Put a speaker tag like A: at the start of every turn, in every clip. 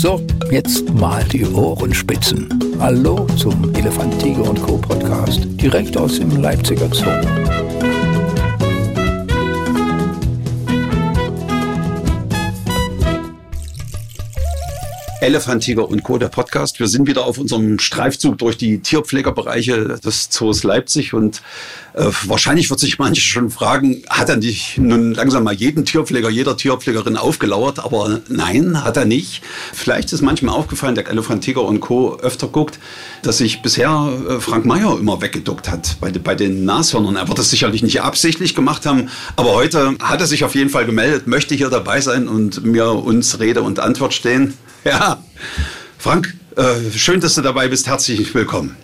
A: So, jetzt mal die Ohrenspitzen. Hallo zum Elefant, Tiger und Co. Podcast, direkt aus dem Leipziger Zoo.
B: Elefant, Tiger und Co., der Podcast. Wir sind wieder auf unserem Streifzug durch die Tierpflegerbereiche des Zoos Leipzig und äh, wahrscheinlich wird sich manche schon fragen, hat er nicht nun langsam mal jeden Tierpfleger, jeder Tierpflegerin aufgelauert? Aber nein, hat er nicht. Vielleicht ist manchmal aufgefallen, der Elefant, Tiger und Co. öfter guckt, dass sich bisher äh, Frank Meyer immer weggeduckt hat bei, bei den Nashörnern. Er wird das sicherlich nicht absichtlich gemacht haben, aber heute hat er sich auf jeden Fall gemeldet, möchte hier dabei sein und mir uns Rede und Antwort stehen. Ja, Frank, äh, schön, dass du dabei bist. Herzlich willkommen.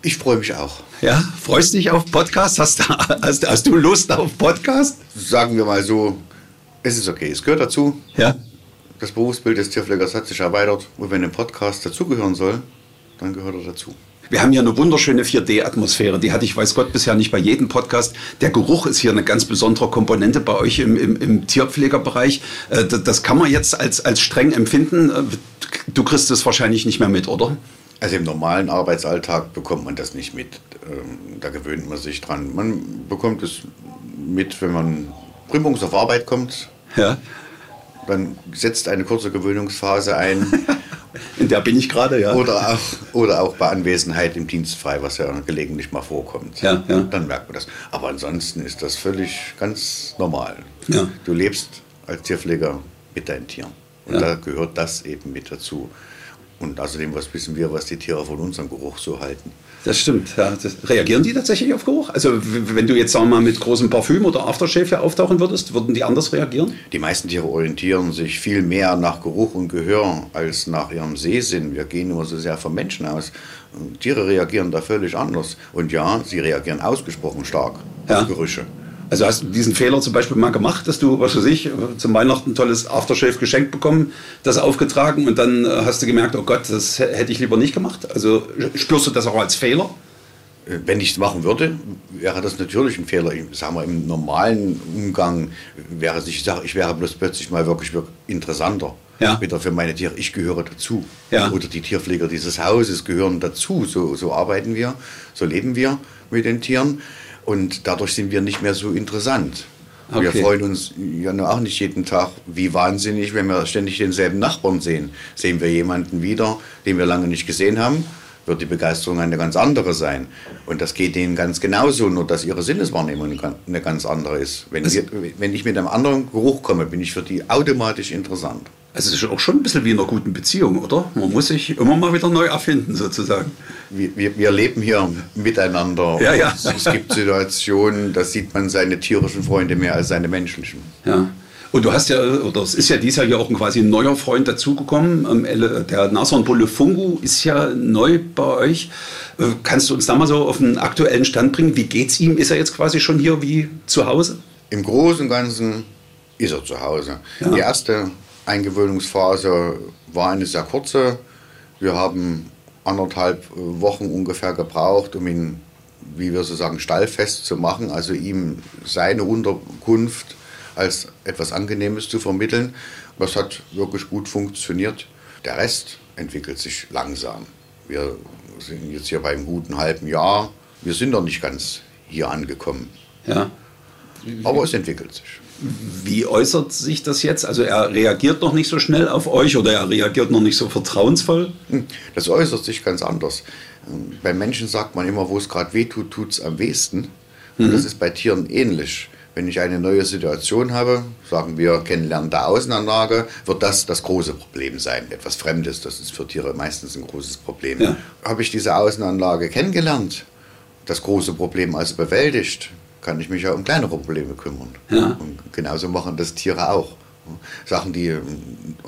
C: Ich freue mich auch.
B: Ja, freust dich auf Podcast? Hast, hast, hast du Lust auf Podcast?
C: Sagen wir mal so, es ist okay. Es gehört dazu.
B: Ja.
C: Das Berufsbild des Tierpflegers hat sich erweitert. Und wenn ein Podcast dazugehören soll, dann gehört er dazu.
B: Wir haben hier eine wunderschöne 4D-Atmosphäre. Die hatte ich, weiß Gott, bisher nicht bei jedem Podcast. Der Geruch ist hier eine ganz besondere Komponente bei euch im, im, im Tierpflegerbereich. Äh, das kann man jetzt als, als streng empfinden. Äh, du kriegst es wahrscheinlich nicht mehr mit, oder?
C: Also im normalen Arbeitsalltag bekommt man das nicht mit. Ähm, da gewöhnt man sich dran. Man bekommt es mit, wenn man primums auf Arbeit kommt.
B: Ja.
C: Dann setzt eine kurze Gewöhnungsphase ein.
B: In der bin ich gerade, ja.
C: Oder auch, oder auch bei Anwesenheit im Dienst frei, was ja gelegentlich mal vorkommt.
B: Ja, ja.
C: Dann merkt man das. Aber ansonsten ist das völlig ganz normal.
B: Ja.
C: Du lebst als Tierpfleger mit deinen Tieren. Und
B: Ja.
C: da gehört das eben mit dazu. Und außerdem, was wissen wir, was die Tiere von unserem Geruch so halten?
B: Das stimmt. Ja. Das, reagieren die tatsächlich auf Geruch? Also wenn du jetzt sagen wir mal mit großem Parfüm oder Aftershave auftauchen würdest, würden die anders reagieren?
C: Die meisten Tiere orientieren sich viel mehr nach Geruch und Gehör als nach ihrem Sehsinn. Wir gehen immer so sehr vom Menschen aus. Und Tiere reagieren da völlig anders. Und ja, sie reagieren ausgesprochen stark
B: Ja.
C: auf Gerüche.
B: Also hast du diesen Fehler zum Beispiel mal gemacht, dass du, was weiß ich, zum Weihnachten ein tolles Aftershave geschenkt bekommen, das aufgetragen und dann äh, hast du gemerkt, oh Gott, das hätte ich lieber nicht gemacht. Also spürst du das auch als Fehler?
C: Äh, Wenn ich es machen würde, wäre das natürlich ein Fehler. Ich sag mal, im normalen Umgang wäre es, ich sage, ich wäre bloß plötzlich mal wirklich, wirklich interessanter.
B: Ja.
C: Wieder für meine Tiere. Ich gehöre dazu.
B: Ja.
C: Oder die Tierpfleger dieses Hauses gehören dazu. So, so arbeiten wir, so leben wir mit den Tieren. Und dadurch sind wir nicht mehr so interessant. Wir
B: Okay.
C: freuen uns ja nur auch nicht jeden Tag wie wahnsinnig, wenn wir ständig denselben Nachbarn sehen. Sehen wir jemanden wieder, den wir lange nicht gesehen haben, wird die Begeisterung eine ganz andere sein. Und das geht denen ganz genauso, nur dass ihre Sinneswahrnehmung eine ganz andere ist. Wenn, wir, wenn ich mit einem anderen Geruch komme, bin ich für die automatisch interessant.
B: Also es ist auch schon ein bisschen wie in einer guten Beziehung, oder? Man muss sich immer mal wieder neu erfinden, sozusagen.
C: Wir, wir, wir leben hier miteinander.
B: Ja, ja.
C: Und Es gibt Situationen, da sieht man seine tierischen Freunde mehr als seine menschlichen.
B: Ja. Und du hast ja, oder es ist ja dieses Jahr ja auch ein quasi ein neuer Freund dazugekommen. Ähm, Der Nashornbulle Fungu ist ja neu bei euch. Äh, Kannst du uns da mal so auf einen aktuellen Stand bringen? Wie geht's ihm? Ist er jetzt quasi schon hier wie zu Hause?
C: Im Großen und Ganzen ist er zu Hause.
B: Ja.
C: Die erste Eingewöhnungsphase war eine sehr kurze. Wir haben anderthalb äh, Wochen ungefähr gebraucht, um ihn, wie wir so sagen, stallfest zu machen, also ihm seine Unterkunft als etwas Angenehmes zu vermitteln. Das hat wirklich gut funktioniert. Der Rest entwickelt sich langsam. Wir sind jetzt hier beim guten halben Jahr. Wir sind noch nicht ganz hier angekommen,
B: Ja.
C: aber es entwickelt sich.
B: Wie äußert sich das jetzt? Also er reagiert noch nicht so schnell auf euch oder er reagiert noch nicht so vertrauensvoll?
C: Hm, Das äußert sich ganz anders. Ähm, Bei Menschen sagt man immer, wo es gerade weh tut, tut es am wehesten. Und das ist bei Tieren ähnlich. Wenn ich eine neue Situation habe, sagen wir Kennenlernen der Außenanlage, wird das das große Problem sein. Etwas Fremdes, das ist für Tiere meistens ein großes Problem.
B: Ja.
C: Habe ich diese Außenanlage kennengelernt, das große Problem also bewältigt, kann ich mich ja um kleinere Probleme kümmern.
B: Ja.
C: Und genauso machen das Tiere auch. Sachen, die ähm,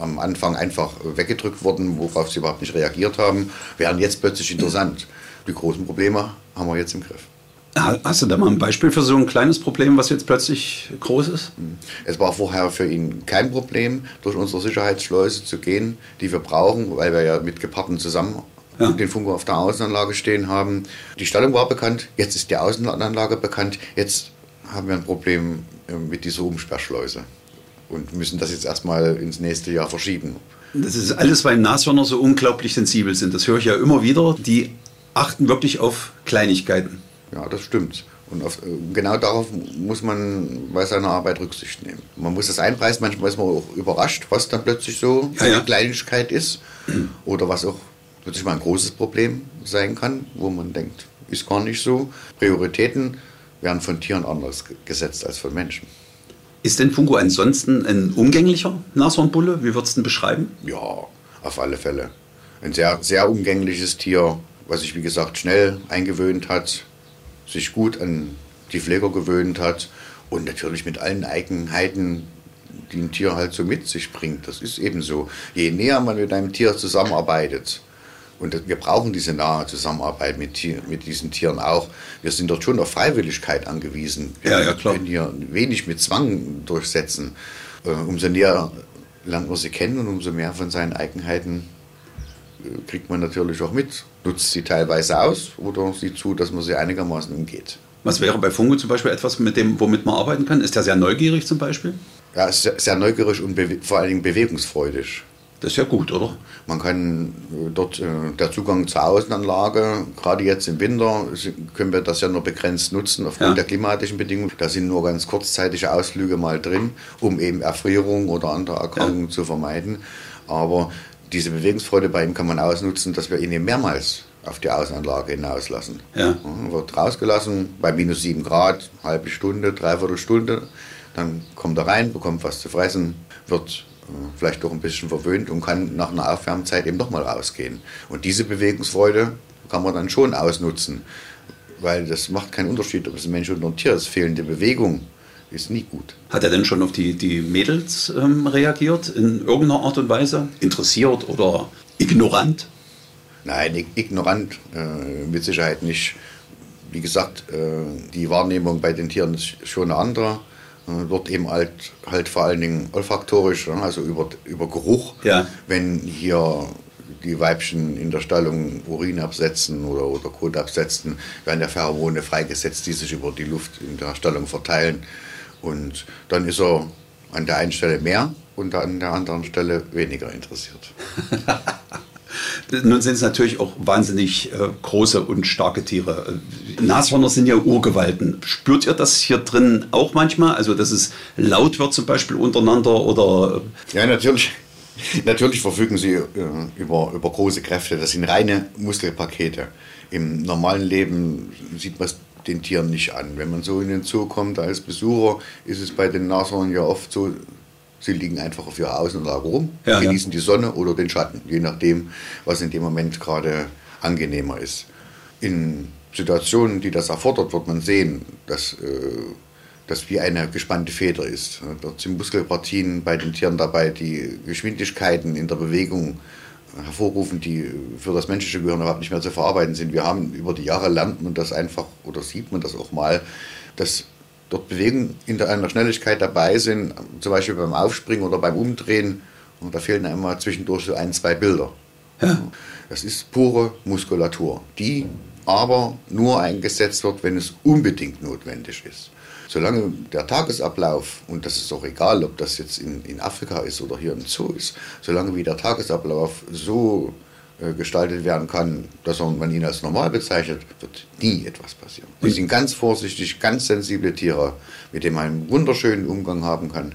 C: am Anfang einfach weggedrückt wurden, worauf sie überhaupt nicht reagiert haben, werden jetzt plötzlich interessant. Die großen Probleme haben wir jetzt im Griff.
B: Ha- Hast du da mal ein Beispiel für so ein kleines Problem, was jetzt plötzlich groß ist?
C: Es war vorher für ihn kein Problem, durch unsere Sicherheitsschleuse zu gehen, die wir brauchen, weil wir ja mit Geparden zusammen
B: Ja.
C: den Funko auf der Außenanlage stehen haben. Die Stallung war bekannt, jetzt ist die Außenanlage bekannt, jetzt haben wir ein Problem äh, mit dieser Umsperrschleuse. und müssen das jetzt erstmal ins nächste Jahr verschieben.
B: Das ist alles, weil Nashörner so unglaublich sensibel sind. Das höre ich ja immer wieder. Die achten wirklich auf Kleinigkeiten.
C: Ja, das stimmt. Und auf, genau darauf muss man bei seiner Arbeit Rücksicht nehmen. Man muss das einpreisen, manchmal ist man auch überrascht, was dann plötzlich so
B: Ja, ja.
C: eine Kleinigkeit ist. Oder was auch plötzlich mal ein großes Problem sein kann, wo man denkt, ist gar nicht so. Prioritäten werden von Tieren anders ge- gesetzt als von Menschen.
B: Ist denn Fungo ansonsten ein umgänglicher Nashornbulle? Wie würdest du ihn beschreiben?
C: Ja, auf alle Fälle. Ein sehr, sehr umgängliches Tier, was sich wie gesagt schnell eingewöhnt hat, sich gut an die Pfleger gewöhnt hat und natürlich mit allen Eigenheiten, die ein Tier halt so mit sich bringt. Das ist eben so. Je näher man mit einem Tier zusammenarbeitet, und wir brauchen diese nahe Zusammenarbeit mit, mit diesen Tieren auch. Wir sind dort schon auf Freiwilligkeit angewiesen. Wir
B: Ja, ja, klar.
C: können hier wenig mit Zwang durchsetzen. Äh, umso näher lernt man sie kennen und umso mehr von seinen Eigenheiten äh, kriegt man natürlich auch mit. Nutzt sie teilweise aus oder sieht zu, dass man sie einigermaßen umgeht.
B: Was wäre bei Fungo zum Beispiel etwas, mit dem, womit man arbeiten kann? Ist der sehr neugierig zum Beispiel?
C: Ja, sehr, sehr neugierig und vor allen Dingen bewegungsfreudig.
B: Das ist ja gut, oder?
C: Man kann äh, dort äh, der Zugang zur Außenanlage, gerade jetzt im Winter, können wir das ja nur begrenzt nutzen aufgrund
B: Ja.
C: der klimatischen Bedingungen. Da sind nur ganz kurzzeitige Ausflüge mal drin, um eben Erfrierung oder andere Erkrankungen zu vermeiden. Aber diese Bewegungsfreude bei ihm kann man ausnutzen, dass wir ihn eben mehrmals auf die Außenanlage hinauslassen.
B: Ja.
C: wird rausgelassen bei minus 7 Grad, halbe Stunde, dreiviertel Stunde. Dann kommt er rein, bekommt was zu fressen, wird vielleicht doch ein bisschen verwöhnt und kann nach einer Aufwärmzeit eben nochmal rausgehen. Und diese Bewegungsfreude kann man dann schon ausnutzen, weil das macht keinen Unterschied, ob es ein Mensch oder ein Tier ist. Fehlende Bewegung ist nie gut.
B: Hat er denn schon auf die, die Mädels ähm, reagiert in irgendeiner Art und Weise? Interessiert oder ignorant?
C: Nein, ig- ignorant äh, mit Sicherheit nicht. Wie gesagt, äh, die Wahrnehmung bei den Tieren ist schon eine andere. Äh, wird eben halt, halt vor allen Dingen olfaktorisch, ne, also über, über Geruch.
B: Ja.
C: Wenn hier die Weibchen in der Stallung Urin absetzen oder, oder Kot absetzen, werden ja Pheromone freigesetzt, die sich über die Luft in der Stallung verteilen. Und dann ist er an der einen Stelle mehr und an der anderen Stelle weniger interessiert.
B: Nun sind es natürlich auch wahnsinnig äh, große und starke Tiere. Äh, Nashörner sind ja Urgewalten. Spürt ihr das hier drin auch manchmal? Also, dass es laut wird zum Beispiel untereinander oder...
C: Ja, natürlich. Natürlich verfügen sie äh, über, über große Kräfte. Das sind reine Muskelpakete. Im normalen Leben sieht man es den Tieren nicht an. Wenn man so in den Zoo kommt als Besucher, ist es bei den Nashörnern ja oft so, sie liegen einfach auf ihrer Außenlage rum,
B: Ja, ja.
C: genießen die Sonne oder den Schatten, je nachdem, was in dem Moment gerade angenehmer ist. In Situationen, die das erfordert, wird man sehen, dass äh, das wie eine gespannte Feder ist. Dort sind Muskelpartien bei den Tieren dabei, die Geschwindigkeiten in der Bewegung hervorrufen, die für das menschliche Gehirn überhaupt nicht mehr zu verarbeiten sind. Wir haben über die Jahre lernt man das einfach oder sieht man das auch mal, dass dort Bewegungen in einer Schnelligkeit dabei sind, zum Beispiel beim Aufspringen oder beim Umdrehen. Und da fehlen einmal zwischendurch so ein, zwei Bilder. Das ist pure Muskulatur, die aber nur eingesetzt wird, wenn es unbedingt notwendig ist. Solange der Tagesablauf, und das ist auch egal, ob das jetzt in, in Afrika ist oder hier im Zoo ist, solange wie der Tagesablauf so äh, gestaltet werden kann, dass man ihn als normal bezeichnet, wird nie etwas passieren. Die sind ganz vorsichtig, ganz sensible Tiere, mit denen man einen wunderschönen Umgang haben kann.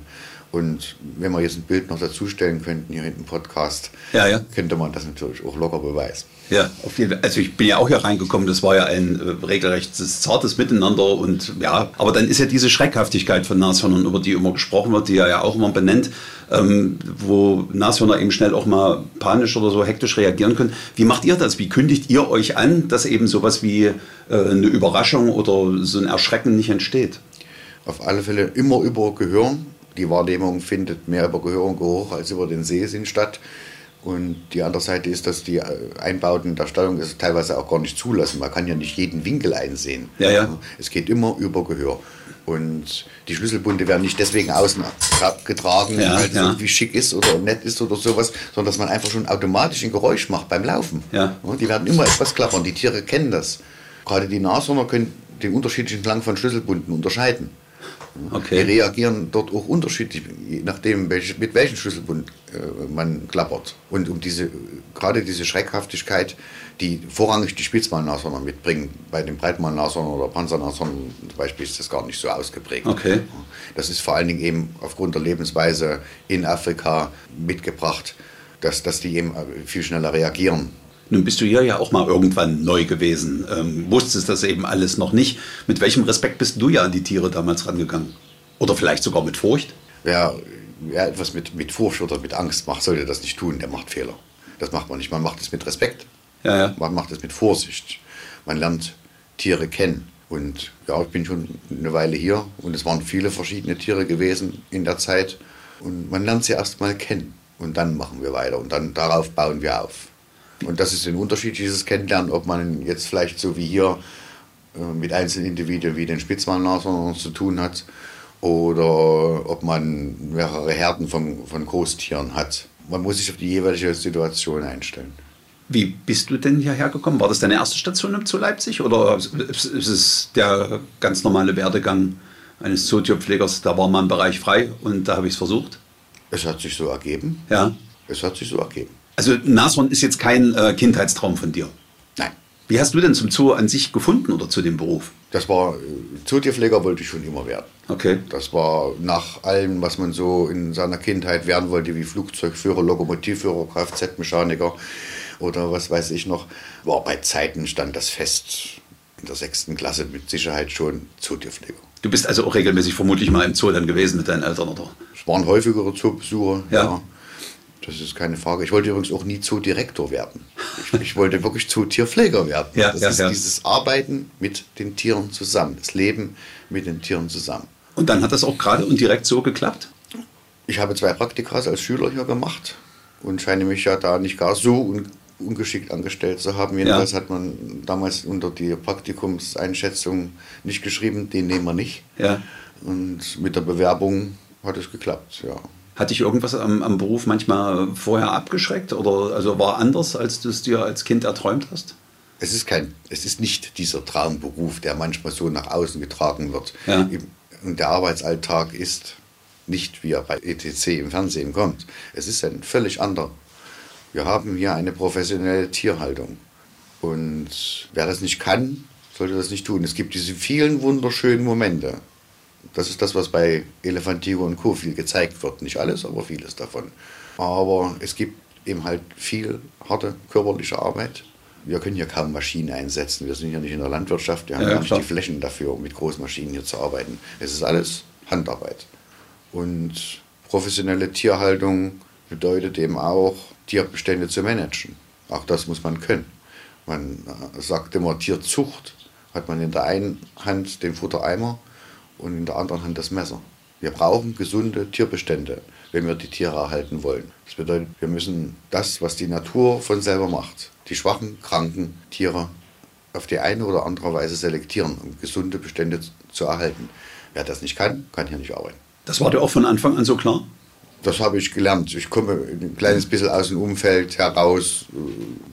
C: Und wenn wir jetzt ein Bild noch dazustellen könnten, hier hinten im Podcast,
B: Ja, ja.
C: könnte man das natürlich auch locker beweisen.
B: Ja, auf jeden Fall. Also ich bin ja auch hier reingekommen, das war ja ein äh, regelrecht zartes Miteinander und ja, aber dann ist ja diese Schreckhaftigkeit von Nashörnern, über die immer gesprochen wird, die er ja auch immer benennt, ähm, wo Nashörner eben schnell auch mal panisch oder so hektisch reagieren können. Wie macht ihr das? Wie kündigt ihr euch an, dass eben sowas wie äh, eine Überraschung oder so ein Erschrecken nicht entsteht?
C: Auf alle Fälle immer über Gehör. Die Wahrnehmung findet mehr über Gehör und Geruch als über den Sehsinn statt. Und die andere Seite ist, dass die äh, Einbauten der Steuerung es teilweise auch gar nicht zulassen. Man kann ja nicht jeden Winkel einsehen.
B: Ja, ja.
C: Es geht immer über Gehör. Und die Schlüsselbunde werden nicht deswegen außen getragen,
B: Ja,
C: weil es irgendwie schick ist oder nett ist oder sowas, sondern dass man einfach schon automatisch ein Geräusch macht beim Laufen.
B: Ja.
C: Die werden immer etwas klappern. Die Tiere kennen das. Gerade die Nashörner können den unterschiedlichen Klang von Schlüsselbunden unterscheiden.
B: Okay.
C: Die reagieren dort auch unterschiedlich, je nachdem, welche, mit welchem Schlüsselbund äh, man klappert. Und um diese, gerade diese Schreckhaftigkeit, die vorrangig die Spitzmalnashörner mitbringen, bei den Breitmalnashörnern oder Panzernashörnern zum Beispiel ist das gar nicht so ausgeprägt.
B: Okay.
C: Das ist vor allen Dingen eben aufgrund der Lebensweise in Afrika mitgebracht, dass, dass die eben viel schneller reagieren.
B: Nun bist du hier ja auch mal irgendwann neu gewesen, ähm, wusstest das eben alles noch nicht. Mit welchem Respekt bist du ja an die Tiere damals rangegangen? Oder vielleicht sogar mit Furcht?
C: Wer, wer etwas mit, mit Furcht oder mit Angst macht, sollte das nicht tun, der macht Fehler. Das macht man nicht. Man macht es mit Respekt.
B: Ja, ja.
C: Man macht es mit Vorsicht. Man lernt Tiere kennen. Und ja, ich bin schon eine Weile hier und es waren viele verschiedene Tiere gewesen in der Zeit. Und man lernt sie erst mal kennen. Und dann machen wir weiter und dann darauf bauen wir auf. Und das ist ein Unterschied, dieses Kennenlernen, ob man jetzt vielleicht so wie hier äh, mit einzelnen Individuen wie den Spitzmalnashörnern zu tun hat oder ob man mehrere Herden von, von Großtieren hat. Man muss sich auf die jeweilige Situation einstellen.
B: Wie bist du denn hierher gekommen? War das deine erste Station zu Leipzig oder ist es der ganz normale Werdegang eines Zootierpflegers? Da war mal ein Bereich frei und da habe ich es versucht.
C: Es hat sich so ergeben.
B: Ja.
C: Es hat sich so ergeben.
B: Also Nashorn ist jetzt kein äh, Kindheitstraum von dir.
C: Nein.
B: Wie hast du denn zum Zoo an sich gefunden oder zu dem Beruf?
C: Das war, äh, Zootierpfleger wollte ich schon immer werden.
B: Okay.
C: Das war nach allem, was man so in seiner Kindheit werden wollte, wie Flugzeugführer, Lokomotivführer, Kfz-Mechaniker oder was weiß ich noch, war bei Zeiten stand das fest. In der sechsten Klasse mit Sicherheit schon Zootierpfleger.
B: Du bist also auch regelmäßig vermutlich mal im Zoo dann gewesen mit deinen Eltern, oder?
C: Es waren häufigere Zoobesuche,
B: Ja.
C: Das ist keine Frage. Ich wollte übrigens auch nie Zoodirektor werden. Ich, ich wollte wirklich Zootierpfleger werden.
B: Ja,
C: das
B: ja,
C: ist
B: ja.
C: dieses Arbeiten mit den Tieren zusammen, das Leben mit den Tieren zusammen.
B: Und dann hat das auch gerade und direkt so geklappt?
C: Ich habe zwei Praktikas als Schüler hier gemacht und scheine mich ja da nicht gar so un ungeschickt angestellt zu haben. Jedenfalls hat man damals unter die Praktikumseinschätzung nicht geschrieben, den nehmen wir nicht.
B: Ja.
C: Und mit der Bewerbung hat es geklappt, ja.
B: Hat dich irgendwas am, am Beruf manchmal vorher abgeschreckt oder also war anders, als du es dir als Kind erträumt hast?
C: Es ist, kein, es ist nicht dieser Traumberuf, der manchmal so nach außen getragen wird.
B: Ja.
C: Und der Arbeitsalltag ist nicht, wie er bei ETC im Fernsehen kommt. Es ist ein völlig anderer. Wir haben hier eine professionelle Tierhaltung. Und wer das nicht kann, sollte das nicht tun. Es gibt diese vielen wunderschönen Momente. Das ist das, was bei Elefantigo und Co. viel gezeigt wird. Nicht alles, aber vieles davon. Aber es gibt eben halt viel harte körperliche Arbeit. Wir können hier kaum Maschinen einsetzen. Wir sind ja nicht in der Landwirtschaft. Wir haben
B: Ja,
C: gar nicht
B: klar.
C: die Flächen dafür, um mit Großmaschinen hier zu arbeiten. Es ist alles Handarbeit. Und professionelle Tierhaltung bedeutet eben auch, Tierbestände zu managen. Auch das muss man können. Man äh, sagt immer, Tierzucht hat man in der einen Hand den Futtereimer und in der anderen Hand das Messer. Wir brauchen gesunde Tierbestände, wenn wir die Tiere erhalten wollen. Das bedeutet, wir müssen das, was die Natur von selber macht, die schwachen, kranken Tiere auf die eine oder andere Weise selektieren, um gesunde Bestände zu erhalten. Wer das nicht kann, kann hier nicht arbeiten.
B: Das war dir auch von Anfang an so klar?
C: Das habe ich gelernt. Ich komme ein kleines bisschen aus dem Umfeld heraus, äh,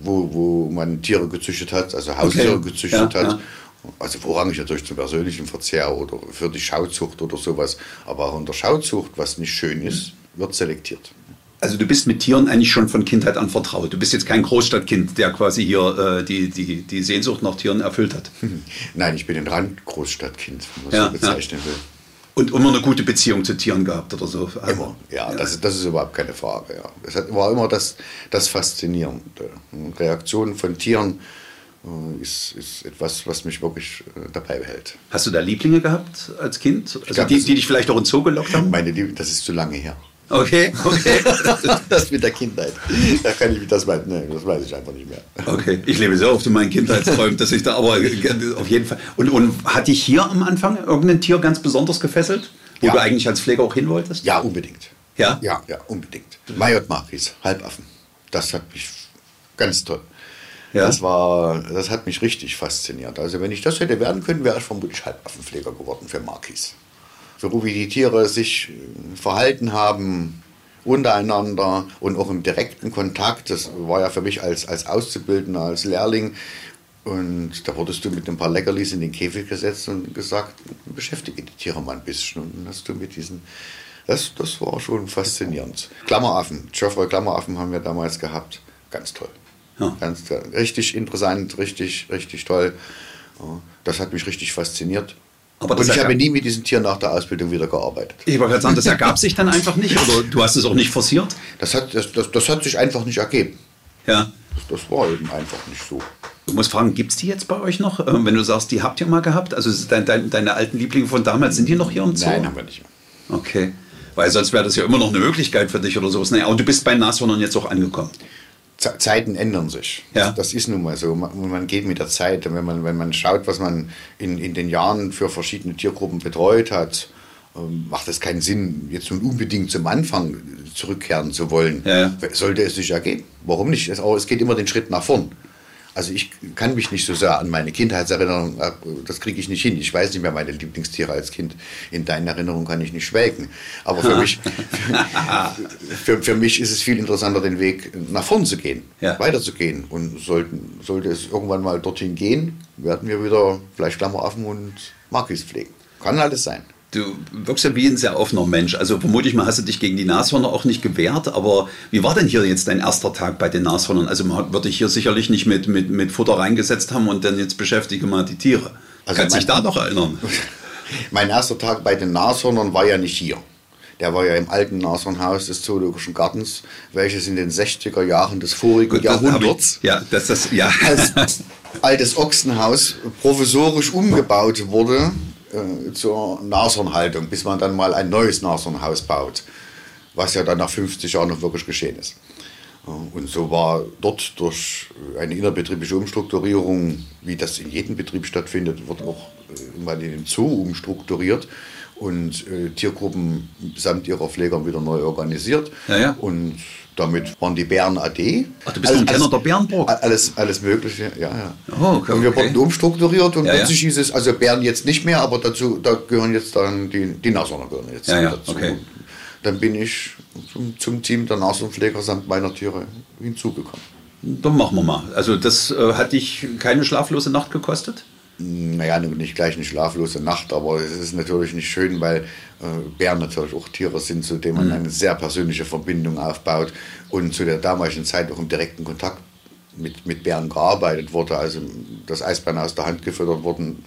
C: wo, wo man Tiere gezüchtet hat, also Haustiere
B: Okay.
C: gezüchtet
B: Ja,
C: hat.
B: ja.
C: Also vorrangig natürlich zum persönlichen Verzehr oder für die Schauzucht oder sowas. Aber auch in der Schauzucht, was nicht schön ist, wird selektiert.
B: Also du bist mit Tieren eigentlich schon von Kindheit an vertraut. Du bist jetzt kein Großstadtkind, der quasi hier äh, die, die, die Sehnsucht nach Tieren erfüllt hat.
C: Nein, ich bin ein Randgroßstadtkind, wenn man
B: Ja,
C: so bezeichnen will.
B: Und immer eine gute Beziehung zu Tieren gehabt oder so.
C: Immer, ja, Das, ist, das ist überhaupt keine Frage. Ja. Das hat, war immer das, das Faszinierende. Reaktionen von Tieren ist, ist etwas, was mich wirklich äh, dabei behält.
B: Hast du da Lieblinge gehabt als Kind? Also
C: glaub,
B: die, die dich vielleicht auch ins Zoo gelockt haben?
C: Meine Liebe, das ist zu lange her.
B: Okay, okay.
C: Das mit der Kindheit. Da kann ich, das, weiß, nee, das weiß ich einfach nicht mehr.
B: Okay, ich lebe sehr oft in meinen Kindheitsträumen, dass ich da aber auf jeden Fall. Und, und hat dich hier am Anfang irgendein Tier ganz besonders gefesselt, wo
C: Ja.
B: du eigentlich als Pfleger auch hin wolltest?
C: Ja, unbedingt.
B: Ja?
C: Ja, ja, unbedingt. Majot Maris, Halbaffen. Das hat mich ganz toll.
B: Ja.
C: Das, war, das hat mich richtig fasziniert. Also wenn ich das hätte werden können, wäre ich vermutlich Halbaffenpfleger geworden für Marquis. So wie die Tiere sich äh, verhalten haben untereinander und auch im direkten Kontakt, das war ja für mich als, als Auszubildender, als Lehrling Und da wurdest du mit ein paar Leckerlis in den Käfig gesetzt und gesagt, beschäftige die Tiere mal ein bisschen. Und dann hast du mit diesen, das, das war schon faszinierend. Klammeraffen, Geoffrey Klammeraffen haben wir damals gehabt. Ganz toll. Ja. Ganz, richtig interessant, richtig, richtig toll. Das hat mich richtig fasziniert. Aber und ich habe nie mit diesen Tieren nach der Ausbildung wieder gearbeitet.
B: Ich wollte gerade sagen, das ergab sich dann einfach nicht oder du hast es auch nicht forciert?
C: Das hat, das, das, das hat sich einfach nicht ergeben.
B: Ja.
C: Das, das war eben einfach nicht so.
B: Du musst fragen, gibt es die jetzt bei euch noch? Ähm, wenn du sagst, die habt ihr mal gehabt? Also dein, dein, deine alten Lieblinge von damals, sind die noch hier im Zoo?
C: Nein, haben wir nicht
B: mehr. Okay. Weil sonst wäre das ja immer noch eine Möglichkeit für dich oder sowas. Naja, und du bist bei Nashörnern jetzt auch angekommen.
C: Zeiten ändern sich. Ja. Das, das, ist nun mal so. Man, man, geht mit der Zeit. Und wenn man, wenn man schaut, was man in, in den Jahren für verschiedene Tiergruppen betreut hat, ähm, macht es keinen Sinn, jetzt nun unbedingt zum Anfang zurückkehren zu wollen. Ja, ja. Sollte es sich ergeben. Warum nicht? Es geht immer den Schritt nach vorn. Also ich kann mich nicht so sehr an meine Kindheitserinnerung, äh, das kriege ich nicht hin. Ich weiß nicht mehr meine Lieblingstiere als Kind. In deinen Erinnerungen kann ich nicht schwelgen. Aber für mich, für, für, mich ist es viel interessanter, den Weg nach vorn zu gehen, ja. weiterzugehen. Und sollten, sollte es irgendwann mal dorthin gehen, werden wir wieder vielleicht Klammeraffen und Markis pflegen. Kann alles sein.
B: Du wirkst ja wie ein sehr offener Mensch. Also vermutlich mal hast du dich gegen die Nashörner auch nicht gewehrt. Aber wie war denn hier jetzt dein erster Tag bei den Nashörnern? Also man würde dich hier sicherlich nicht mit, mit, mit Futter reingesetzt haben und dann jetzt beschäftige mal die Tiere. Also Kannst dich da noch erinnern?
C: mein erster Tag bei den Nashörnern war ja nicht hier. Der war ja im alten Nashornhaus des Zoologischen Gartens, welches in den 60er Jahren des vorigen Gut, Jahrhunderts
B: ich, ja, das, das, ja.
C: als altes Ochsenhaus provisorisch umgebaut wurde äh, zur Nashornhaltung, bis man dann mal ein neues Nashornhaus baut, was ja dann nach 50 Jahren noch wirklich geschehen ist. Und so war dort durch eine innerbetriebliche Umstrukturierung, wie das in jedem Betrieb stattfindet, wird auch äh, mal in den Zoo umstrukturiert und äh, Tiergruppen samt ihrer Pfleger wieder neu organisiert.
B: Ja, ja.
C: Und damit waren die Bären AD.
B: Ach, du bist ein Kenner der Bärenburg?
C: Alles, alles Mögliche, ja, ja.
B: Oh, okay,
C: und wir wurden umstrukturiert und ja, plötzlich ja. hieß es, also Bären jetzt nicht mehr, aber dazu, da gehören jetzt dann die, die Nashörner gehören jetzt
B: ja,
C: dazu.
B: Okay.
C: Dann bin ich zum, zum Team der Nashornpfleger samt meiner Tiere hinzugekommen.
B: Dann machen wir mal. Also das äh, hat dich keine schlaflose Nacht gekostet?
C: Naja, nicht gleich eine schlaflose Nacht, aber es ist natürlich nicht schön, weil äh, Bären natürlich auch Tiere sind, zu denen man mhm. eine sehr persönliche Verbindung aufbaut und zu der damaligen Zeit auch im direkten Kontakt mit, mit Bären gearbeitet wurde. Also das Eisbären aus der Hand gefüttert wurden,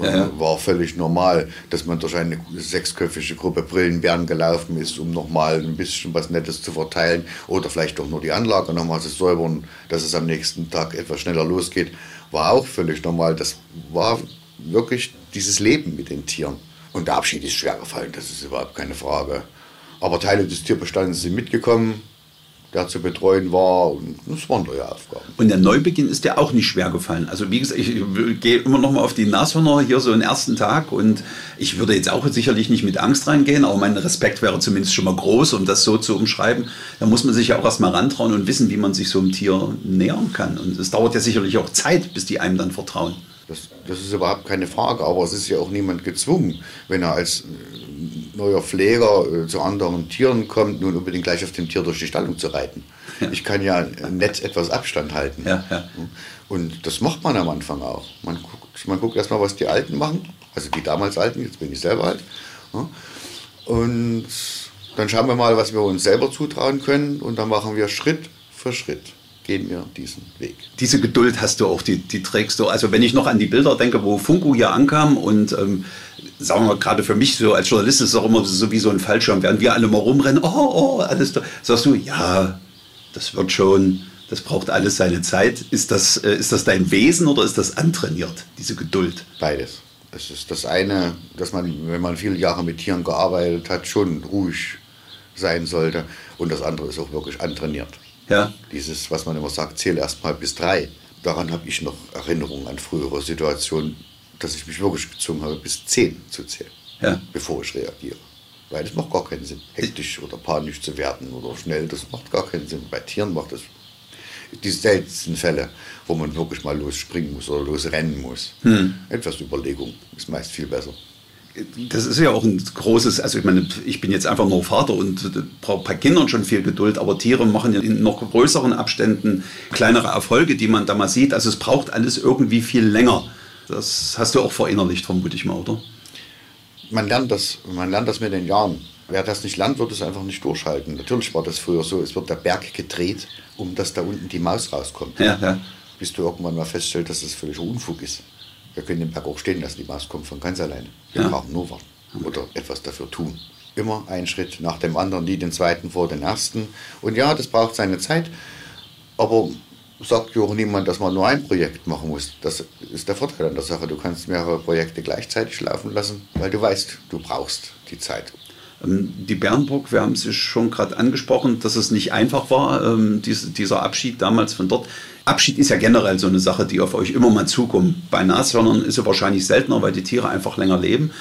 C: äh, ja, ja. war völlig normal, dass man durch eine sechsköpfige Gruppe Brillenbären gelaufen ist, um nochmal ein bisschen was Nettes zu verteilen oder vielleicht doch nur die Anlage nochmal zu säubern, dass es am nächsten Tag etwas schneller losgeht war auch völlig normal. Das war wirklich dieses Leben mit den Tieren. Und der Abschied ist schwer gefallen, das ist überhaupt keine Frage. Aber Teile des Tierbestandes sind mitgekommen der zu betreuen war. Und das waren neue Aufgaben.
B: Und der Neubeginn ist dir auch nicht schwer gefallen. Also wie gesagt, ich gehe immer noch mal auf die Nashörner hier so den ersten Tag und ich würde jetzt auch sicherlich nicht mit Angst reingehen, aber mein Respekt wäre zumindest schon mal groß, um das so zu umschreiben. Da muss man sich ja auch erstmal rantrauen und wissen, wie man sich so einem Tier nähern kann. Und es dauert ja sicherlich auch Zeit, bis die einem dann vertrauen.
C: Das, das ist überhaupt keine Frage, aber es ist ja auch niemand gezwungen, wenn er als neuer Pfleger äh, zu anderen Tieren kommt, nun unbedingt gleich auf dem Tier durch die Stallung zu reiten. Ja. Ich kann ja nett etwas Abstand halten.
B: Ja, ja.
C: Und das macht man am Anfang auch. Man guckt, man guckt erstmal, was die Alten machen, also die damals Alten, jetzt bin ich selber alt. Und dann schauen wir mal, was wir uns selber zutrauen können und dann machen wir Schritt für Schritt gehen wir diesen Weg.
B: Diese Geduld hast du auch, die, die trägst du. Also wenn ich noch an die Bilder denke, wo Funko hier ankam und ähm, sagen wir mal, gerade für mich so als Journalist ist es auch immer so wie so ein Fallschirm, während wir alle mal rumrennen, oh, oh, alles, sagst du, ja, das wird schon, das braucht alles seine Zeit. Ist das, äh, ist das dein Wesen oder ist das antrainiert, diese Geduld?
C: Beides. Es ist das eine, dass man, wenn man viele Jahre mit Tieren gearbeitet hat, schon ruhig sein sollte. Und das andere ist auch wirklich antrainiert.
B: Ja.
C: Dieses, was man immer sagt, zähle erst mal bis drei. Daran habe ich noch Erinnerungen an frühere Situationen, dass ich mich wirklich gezwungen habe, bis zehn zu zählen,
B: ja.
C: bevor ich reagiere. Weil das macht gar keinen Sinn. Hektisch oder panisch zu werden oder schnell, das macht gar keinen Sinn. Bei Tieren macht das die seltensten Fälle, wo man wirklich mal losspringen muss oder losrennen muss. Hm. Etwas Überlegung ist meist viel besser.
B: Das ist ja auch ein großes, also ich meine, ich bin jetzt einfach nur Vater und brauche bei Kindern schon viel Geduld, aber Tiere machen ja in noch größeren Abständen kleinere Erfolge, die man da mal sieht. Also es braucht alles irgendwie viel länger. Das hast du auch verinnerlicht, vermute ich mal, oder?
C: Man lernt das, man lernt das mit den Jahren. Wer das nicht lernt, wird es einfach nicht durchhalten. Natürlich war das früher so, es wird der Berg gedreht, um dass da unten die Maus rauskommt.
B: Ja, ja.
C: Bis du irgendwann mal feststellst, dass das völliger Unfug ist. Wir können den Berg auch stehen lassen, die Maus kommt von ganz alleine. Wir
B: Ja.
C: brauchen nur warten oder etwas dafür tun. Immer einen Schritt nach dem anderen, nie den zweiten vor den ersten. Und ja, das braucht seine Zeit, aber sagt ja auch niemand, dass man nur ein Projekt machen muss. Das ist der Vorteil an der Sache. Du kannst mehrere Projekte gleichzeitig laufen lassen, weil du weißt, du brauchst die Zeit.
B: Ähm, Die Bernburg, wir haben es schon gerade angesprochen, dass es nicht einfach war, ähm, dies, dieser Abschied damals von dort. Abschied ist ja generell so eine Sache, die auf euch immer mal zukommt. Bei Nashörnern ist es wahrscheinlich seltener, weil die Tiere einfach länger leben.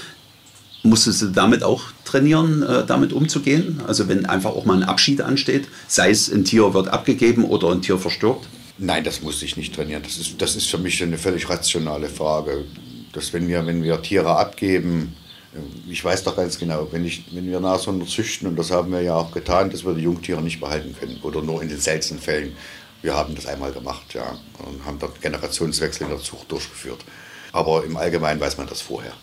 B: Musstest du damit auch trainieren, äh, damit umzugehen? Also wenn einfach auch mal ein Abschied ansteht, sei es ein Tier wird abgegeben oder ein Tier verstirbt?
C: Nein, das muss ich nicht trainieren. Das ist, das ist für mich eine völlig rationale Frage. Dass wenn wir, wenn wir Tiere abgeben, äh, ich weiß doch ganz genau, wenn, ich, wenn wir Nashörner züchten, und das haben wir ja auch getan, dass wir die Jungtiere nicht behalten können. Oder nur in den seltenen Fällen. Wir haben das einmal gemacht, ja, und haben dort Generationswechsel in der Zucht durchgeführt. Aber im Allgemeinen weiß man das vorher.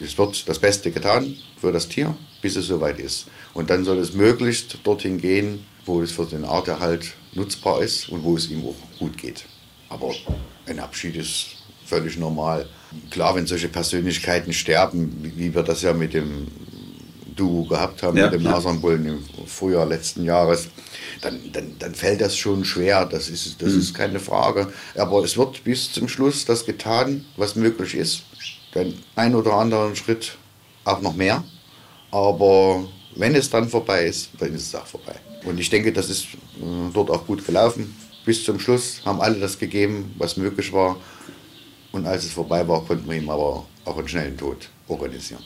C: Es wird das Beste getan für das Tier, bis es soweit ist. Und dann soll es möglichst dorthin gehen, wo es für den Arterhalt nutzbar ist und wo es ihm auch gut geht. Aber ein Abschied ist völlig normal. Klar, wenn solche Persönlichkeiten sterben, wie wir das ja mit dem Duo gehabt haben,
B: Ja,
C: mit dem
B: ja.
C: Nasernbullen im Frühjahr letzten Jahres, dann, dann, dann fällt das schon schwer, das ist, das ist keine Frage. Aber es wird bis zum Schluss das getan, was möglich ist. Den ein oder anderen Schritt auch noch mehr. Aber wenn es dann vorbei ist, dann ist es auch vorbei. Und ich denke, das ist äh, dort auch gut gelaufen. Bis zum Schluss haben alle das gegeben, was möglich war. Und als es vorbei war, konnten wir ihm aber auch einen schnellen Tod organisieren.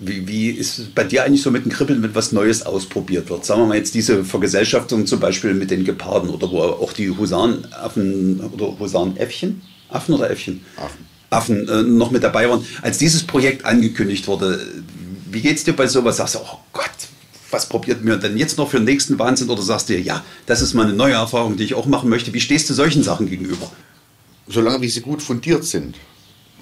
B: Wie, wie ist es bei dir eigentlich so mit dem Kribbeln, wenn was Neues ausprobiert wird? Sagen wir mal jetzt diese Vergesellschaftung zum Beispiel mit den Geparden oder wo auch die Husaraffen oder Husarenäffchen, Affen oder Äffchen?
C: Affen.
B: Affen äh, noch mit dabei waren. Als dieses Projekt angekündigt wurde, wie geht es dir bei sowas? Sagst du, oh Gott, was probiert mir denn jetzt noch für den nächsten Wahnsinn? Oder sagst du dir, ja, das ist mal eine neue Erfahrung, die ich auch machen möchte. Wie stehst du solchen Sachen gegenüber?
C: Solange wie sie gut fundiert sind,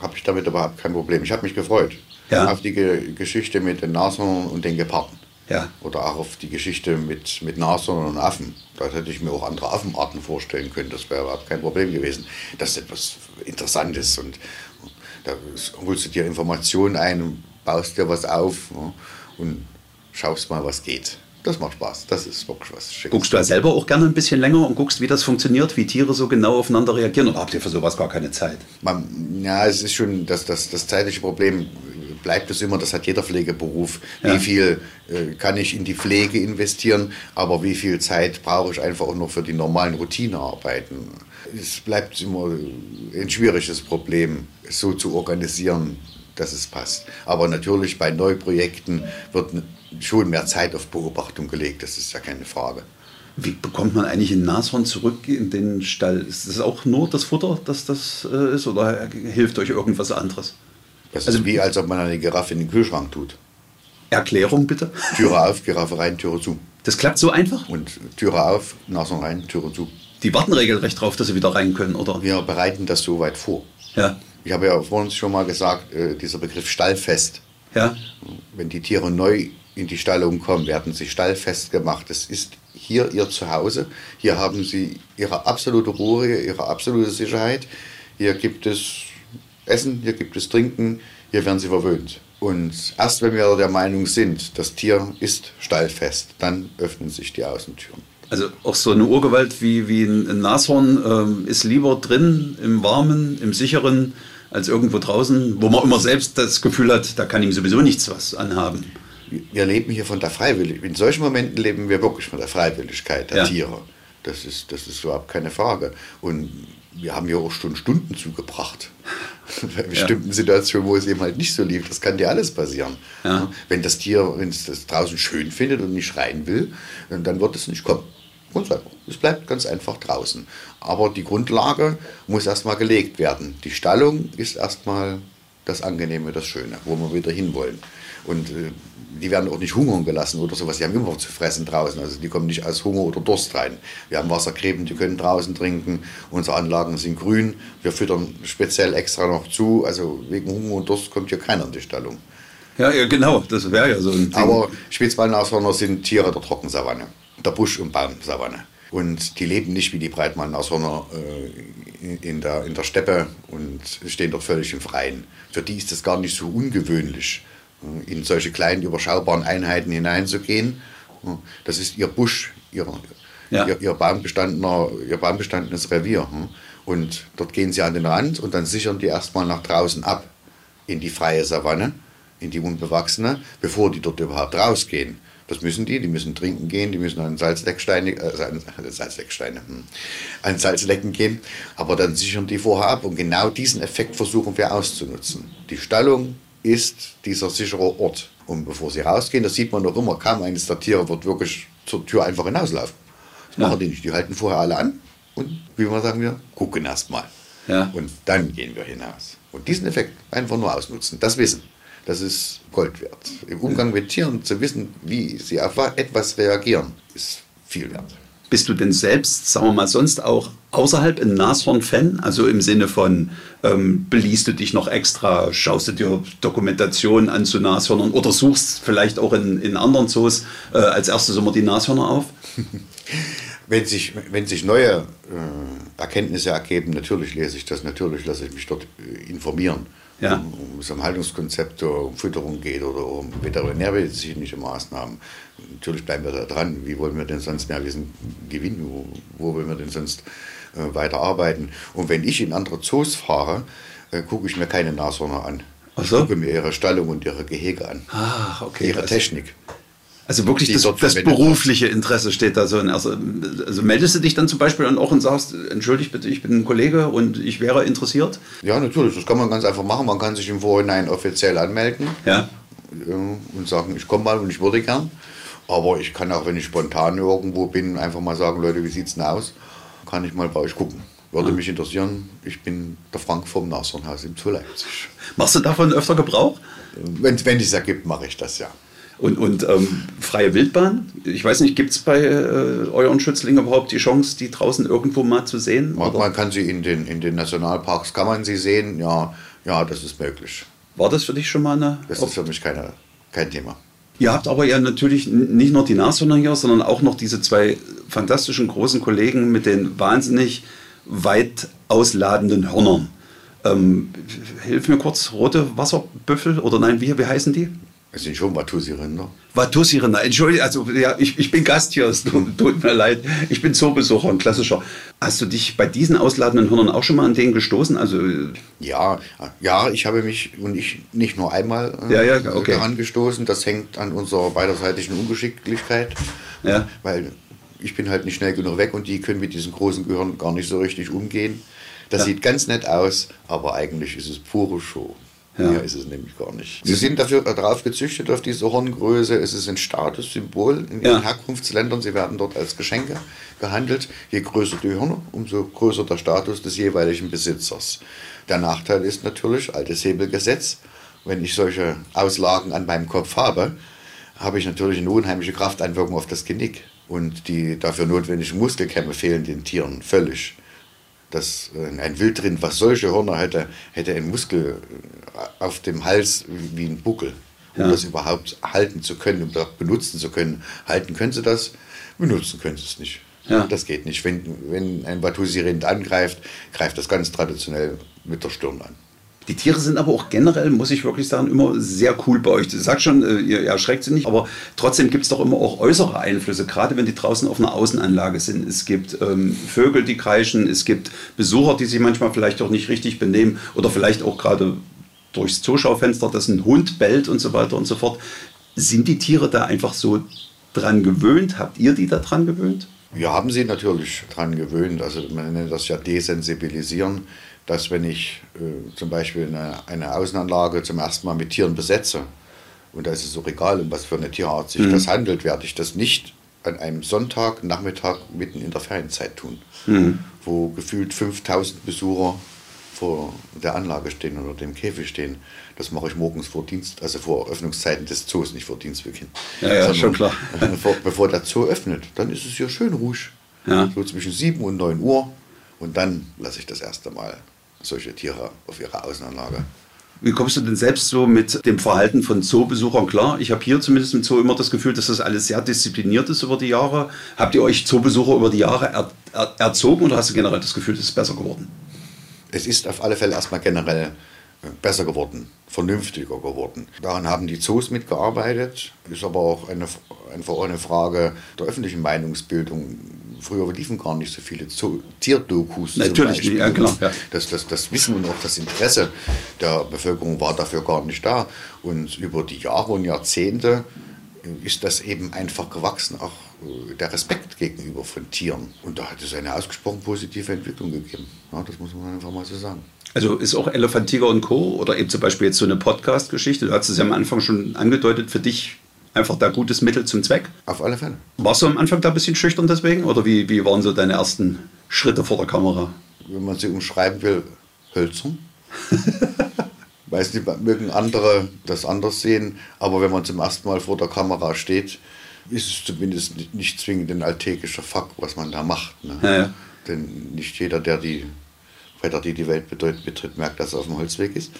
C: habe ich damit überhaupt kein Problem. Ich habe mich gefreut
B: Ja.
C: auf die Ge Geschichte mit den Nashörnern und den Geparden.
B: Ja.
C: Oder auch auf die Geschichte mit, mit Nashörnern und Affen. Da hätte ich mir auch andere Affenarten vorstellen können. Das wäre überhaupt kein Problem gewesen. Das ist etwas Interessantes und da holst du dir Informationen ein baust dir was auf und schaust mal, was geht. Das macht Spaß. Das ist wirklich was Schickes.
B: Guckst du ja selber auch gerne ein bisschen länger und guckst, wie das funktioniert, wie Tiere so genau aufeinander reagieren? Oder habt ihr für sowas gar keine Zeit?
C: Man, ja, es ist schon das, das, das zeitliche Problem bleibt es immer, das hat jeder Pflegeberuf.
B: Ja.
C: Wie viel äh, kann ich in die Pflege investieren, aber wie viel Zeit brauche ich einfach auch noch für die normalen Routinearbeiten. Es bleibt immer ein schwieriges Problem, es so zu organisieren, dass es passt. Aber natürlich bei Neuprojekten wird schon mehr Zeit auf Beobachtung gelegt, das ist ja keine Frage.
B: Wie bekommt man eigentlich ein Nashorn zurück in den Stall? Ist das auch nur das Futter, das das äh, ist, oder hilft euch irgendwas anderes?
C: Das
B: Also-
C: ist wie, als ob man eine Giraffe in den Kühlschrank tut.
B: Erklärung bitte.
C: Türe auf, Giraffe rein, Türe zu.
B: Das klappt so einfach?
C: Und Türe auf, Nashorn rein, Türe zu.
B: Die warten regelrecht drauf, dass sie wieder rein können, oder?
C: Wir bereiten das so weit vor.
B: Ja.
C: Ich habe ja vorhin schon mal gesagt, äh, dieser Begriff Stallfest.
B: Ja.
C: Wenn die Tiere neu in die Stallung kommen, werden sie stallfest gemacht. Das ist hier ihr Zuhause. Hier haben sie ihre absolute Ruhe, ihre absolute Sicherheit. Hier gibt es Essen, hier gibt es Trinken, hier werden sie verwöhnt. Und erst wenn wir der Meinung sind, das Tier ist stallfest, dann öffnen sich die Außentüren.
B: Also auch so eine Urgewalt wie, wie ein Nashorn ähm, ist lieber drin, im Warmen, im Sicheren, als irgendwo draußen, wo man immer selbst das Gefühl hat, da kann ihm sowieso nichts was anhaben.
C: wir leben hier von der Freiwilligkeit. In solchen Momenten leben wir wirklich von der Freiwilligkeit der
B: Ja.
C: Tiere. Das ist, das ist überhaupt keine Frage. Und wir haben ja auch schon Stunden zugebracht. Bei bestimmten Situationen, wo es eben halt nicht so lief. Das kann dir alles passieren.
B: Ja.
C: Wenn das Tier, wenn es das draußen schön findet und nicht schreien will, dann wird es nicht kommen. Ganz einfach. Es bleibt ganz einfach draußen. Aber die Grundlage muss erstmal gelegt werden. Die Stallung ist erstmal das Angenehme, das Schöne, wo wir wieder hinwollen. Und äh, die werden auch nicht hungern gelassen oder sowas. Die haben immer zu fressen draußen. Also die kommen nicht aus Hunger oder Durst rein. Wir haben Wassergräben, die können draußen trinken. Unsere Anlagen sind grün. Wir füttern speziell extra noch zu. Also wegen Hunger und Durst kommt hier keiner in die Stallung.
B: Ja, ja genau. Das wäre ja so ein Ding.
C: Aber Spitzballenashörner sind Tiere der Trockensavanne, der Busch- und Baumsavanne. Und die leben nicht wie die Breitmannashörner äh, in, der, in der Steppe und stehen dort völlig im Freien. Für die ist es gar nicht so ungewöhnlich in solche kleinen, überschaubaren Einheiten hineinzugehen. Das ist ihr Busch, ihr, ja. ihr, ihr, baumbestandener, ihr baumbestandenes Revier. Und dort gehen sie an den Rand und dann sichern die erstmal nach draußen ab in die freie Savanne, in die unbewachsene, bevor die dort überhaupt rausgehen. Das müssen die, die müssen trinken gehen, die müssen an Salzlecksteine, äh, an, Salzlecksteine, hm, an Salzlecken gehen, aber dann sichern die vorher ab und genau diesen Effekt versuchen wir auszunutzen. Die Stallung ist dieser sichere Ort. Und bevor sie rausgehen, das sieht man noch immer, kaum eines der Tiere wird wirklich zur Tür einfach hinauslaufen. Das ja. machen die nicht. Die halten vorher alle an und, wie wir sagen wir, gucken erst mal. Ja. Und dann gehen wir hinaus. Und diesen Effekt einfach nur ausnutzen, das Wissen, das ist Gold wert. Im Umgang mit Tieren zu wissen, wie sie auf etwas reagieren, ist viel wert.
B: Bist du denn selbst, sagen wir mal, sonst auch außerhalb ein Nashorn-Fan? Also im Sinne von, ähm, beliest du dich noch extra, schaust du dir Dokumentationen an zu Nashörnern oder suchst vielleicht auch in, in anderen Zoos äh, als erstes immer die Nashörner auf?
C: wenn, sich, wenn sich neue äh, Erkenntnisse ergeben, natürlich lese ich das, natürlich lasse ich mich dort äh, informieren ja. um, um es um um Fütterung geht oder um veterinärmedizinische Maßnahmen. Natürlich bleiben wir da dran. Wie wollen wir denn sonst mehr Wissen gewinnen? Wo, wo wollen wir denn sonst äh, weiter arbeiten? Und wenn ich in andere Zoos fahre, äh, gucke ich mir keine Nashörner an. Ich so? gucke mir ihre Stallung und ihre Gehege an.
B: Ah, okay.
C: Ihre also, Technik.
B: Also wirklich das, das berufliche Interesse steht da so. In, also, also, meldest du dich dann zum Beispiel auch und sagst, entschuldigt bitte, ich bin ein Kollege und ich wäre interessiert?
C: Ja, natürlich. Das kann man ganz einfach machen. Man kann sich im Vorhinein offiziell anmelden
B: ja.
C: und sagen, ich komme mal und ich würde gern. Aber ich kann auch, wenn ich spontan irgendwo bin, einfach mal sagen, Leute, wie sieht es denn aus? Kann ich mal bei euch gucken. Würde ja. mich interessieren. Ich bin der Frank vom Nashornhaus im Zoo Leipzig.
B: Machst du davon öfter Gebrauch?
C: Wenn, wenn es ergibt, mache ich das ja.
B: Und, und ähm, freie Wildbahn? Ich weiß nicht, gibt es bei äh, euren Schützlingen überhaupt die Chance, die draußen irgendwo mal zu sehen?
C: Man, man, kann sie in den, in den Nationalparks, kann man sie sehen, ja, ja, das ist möglich.
B: War das für dich schon mal eine...
C: Das ist für mich keine, kein Thema.
B: Ihr habt aber ja natürlich nicht nur die Nashörner hier, sondern auch noch diese zwei fantastischen großen Kollegen mit den wahnsinnig weit ausladenden Hörnern. Ähm, hilf mir kurz, rote Wasserbüffel oder nein, wie, wie heißen die?
C: Es sind schon Watusi-Rinder.
B: Watusi-Rinder, entschuldige, also ja, ich, ich bin Gast hier, es tut mir leid. Ich bin Zoobesucher, ein klassischer. Hast du dich bei diesen ausladenden Hörnern auch schon mal an denen gestoßen? Also,
C: ja, ja, ich habe mich und ich nicht nur einmal
B: äh, ja, ja, okay.
C: daran gestoßen. Das hängt an unserer beiderseitigen Ungeschicklichkeit.
B: Ja.
C: Weil ich bin halt nicht schnell genug weg und die können mit diesen großen Gehirn gar nicht so richtig umgehen. Das ja. sieht ganz nett aus, aber eigentlich ist es pure Show. Ja. Mehr ist es nämlich gar nicht. Sie sind dafür darauf gezüchtet, auf diese Horngröße. Es ist ein Statussymbol in ja. den Herkunftsländern. Sie werden dort als Geschenke gehandelt. Je größer die Hörner, umso größer der Status des jeweiligen Besitzers. Der Nachteil ist natürlich, altes Hebelgesetz, wenn ich solche Auslagen an meinem Kopf habe, habe ich natürlich eine unheimliche Krafteinwirkung auf das Genick. Und die dafür notwendigen Muskelkämme fehlen den Tieren völlig dass äh, ein Wildrind, was solche Hörner hätte, hätte einen Muskel äh, auf dem Hals wie ein Buckel, um ja. das überhaupt halten zu können, um das benutzen zu können. Halten können sie das, benutzen können sie es nicht. Ja. Das geht nicht. Wenn, wenn ein Watusi-Rind angreift, greift das ganz traditionell mit der Stirn an.
B: Die Tiere sind aber auch generell, muss ich wirklich sagen, immer sehr cool bei euch. Ich sag schon, äh, ihr erschreckt sie nicht, aber trotzdem gibt es doch immer auch äußere Einflüsse, gerade wenn die draußen auf einer Außenanlage sind. Es gibt ähm, Vögel, die kreischen, es gibt Besucher, die sich manchmal vielleicht auch nicht richtig benehmen oder vielleicht auch gerade durchs Zuschaufenster, dass ein Hund bellt und so weiter und so fort. Sind die Tiere da einfach so dran gewöhnt? Habt ihr die da dran gewöhnt?
C: Wir haben sie natürlich dran gewöhnt. Also man nennt das ja desensibilisieren dass wenn ich äh, zum Beispiel eine, eine Außenanlage zum ersten Mal mit Tieren besetze, und da ist es auch egal, um was für eine Tierart sich mhm. das handelt, werde ich das nicht an einem Sonntag, Nachmittag mitten in der Ferienzeit tun, mhm. wo gefühlt 5000 Besucher vor der Anlage stehen oder dem Käfig stehen. Das mache ich morgens vor Dienst, also vor Öffnungszeiten des Zoos, nicht vor Dienstbeginn.
B: Ja, ja, schon klar.
C: Bevor, bevor der Zoo öffnet, dann ist es hier schön ruhig.
B: Ja.
C: So zwischen 7 und 9 Uhr. Und dann lasse ich das erste Mal solche Tiere auf ihre Außenanlage.
B: Wie kommst du denn selbst so mit dem Verhalten von Zoobesuchern klar? Ich habe hier zumindest im Zoo immer das Gefühl, dass das alles sehr diszipliniert ist über die Jahre. Habt ihr euch Zoobesucher über die Jahre er, er, erzogen oder hast du generell das Gefühl, es ist besser geworden?
C: Es ist auf alle Fälle erstmal generell äh, besser geworden, vernünftiger geworden. Daran haben die Zoos mitgearbeitet, ist aber auch eine, einfach eine Frage der öffentlichen Meinungsbildung. Früher liefen gar nicht so viele Zoo Tierdokus.
B: Natürlich,
C: Beispiel.
B: ja, klar, ja.
C: Das, das, das Wissen und auch das Interesse der Bevölkerung war dafür gar nicht da. Und über die Jahre und Jahrzehnte ist das eben einfach gewachsen, auch äh, der Respekt gegenüber von Tieren. Und da hat es eine ausgesprochen positive Entwicklung gegeben. Ja, das muss man einfach mal so sagen.
B: Also ist auch Elefant, Tiger und Co. oder eben zum Beispiel jetzt so eine Podcast-Geschichte, du hast es ja am Anfang schon angedeutet, für dich einfach da gutes Mittel zum Zweck.
C: Auf alle Fälle.
B: Warst du am Anfang da ein bisschen schüchtern deswegen oder wie, wie waren so deine ersten Schritte vor der Kamera?
C: Wenn man sie umschreiben will, hölzern. Weiß nicht, mögen andere das anders sehen, aber wenn man zum ersten Mal vor der Kamera steht, ist es zumindest nicht- zwingend ein alltäglicher Fakt, was man da macht. Ne?
B: Ja, ja.
C: Denn nicht jeder, der die Bretter, die die Welt bedeut, betritt, merkt, dass er auf dem Holzweg ist.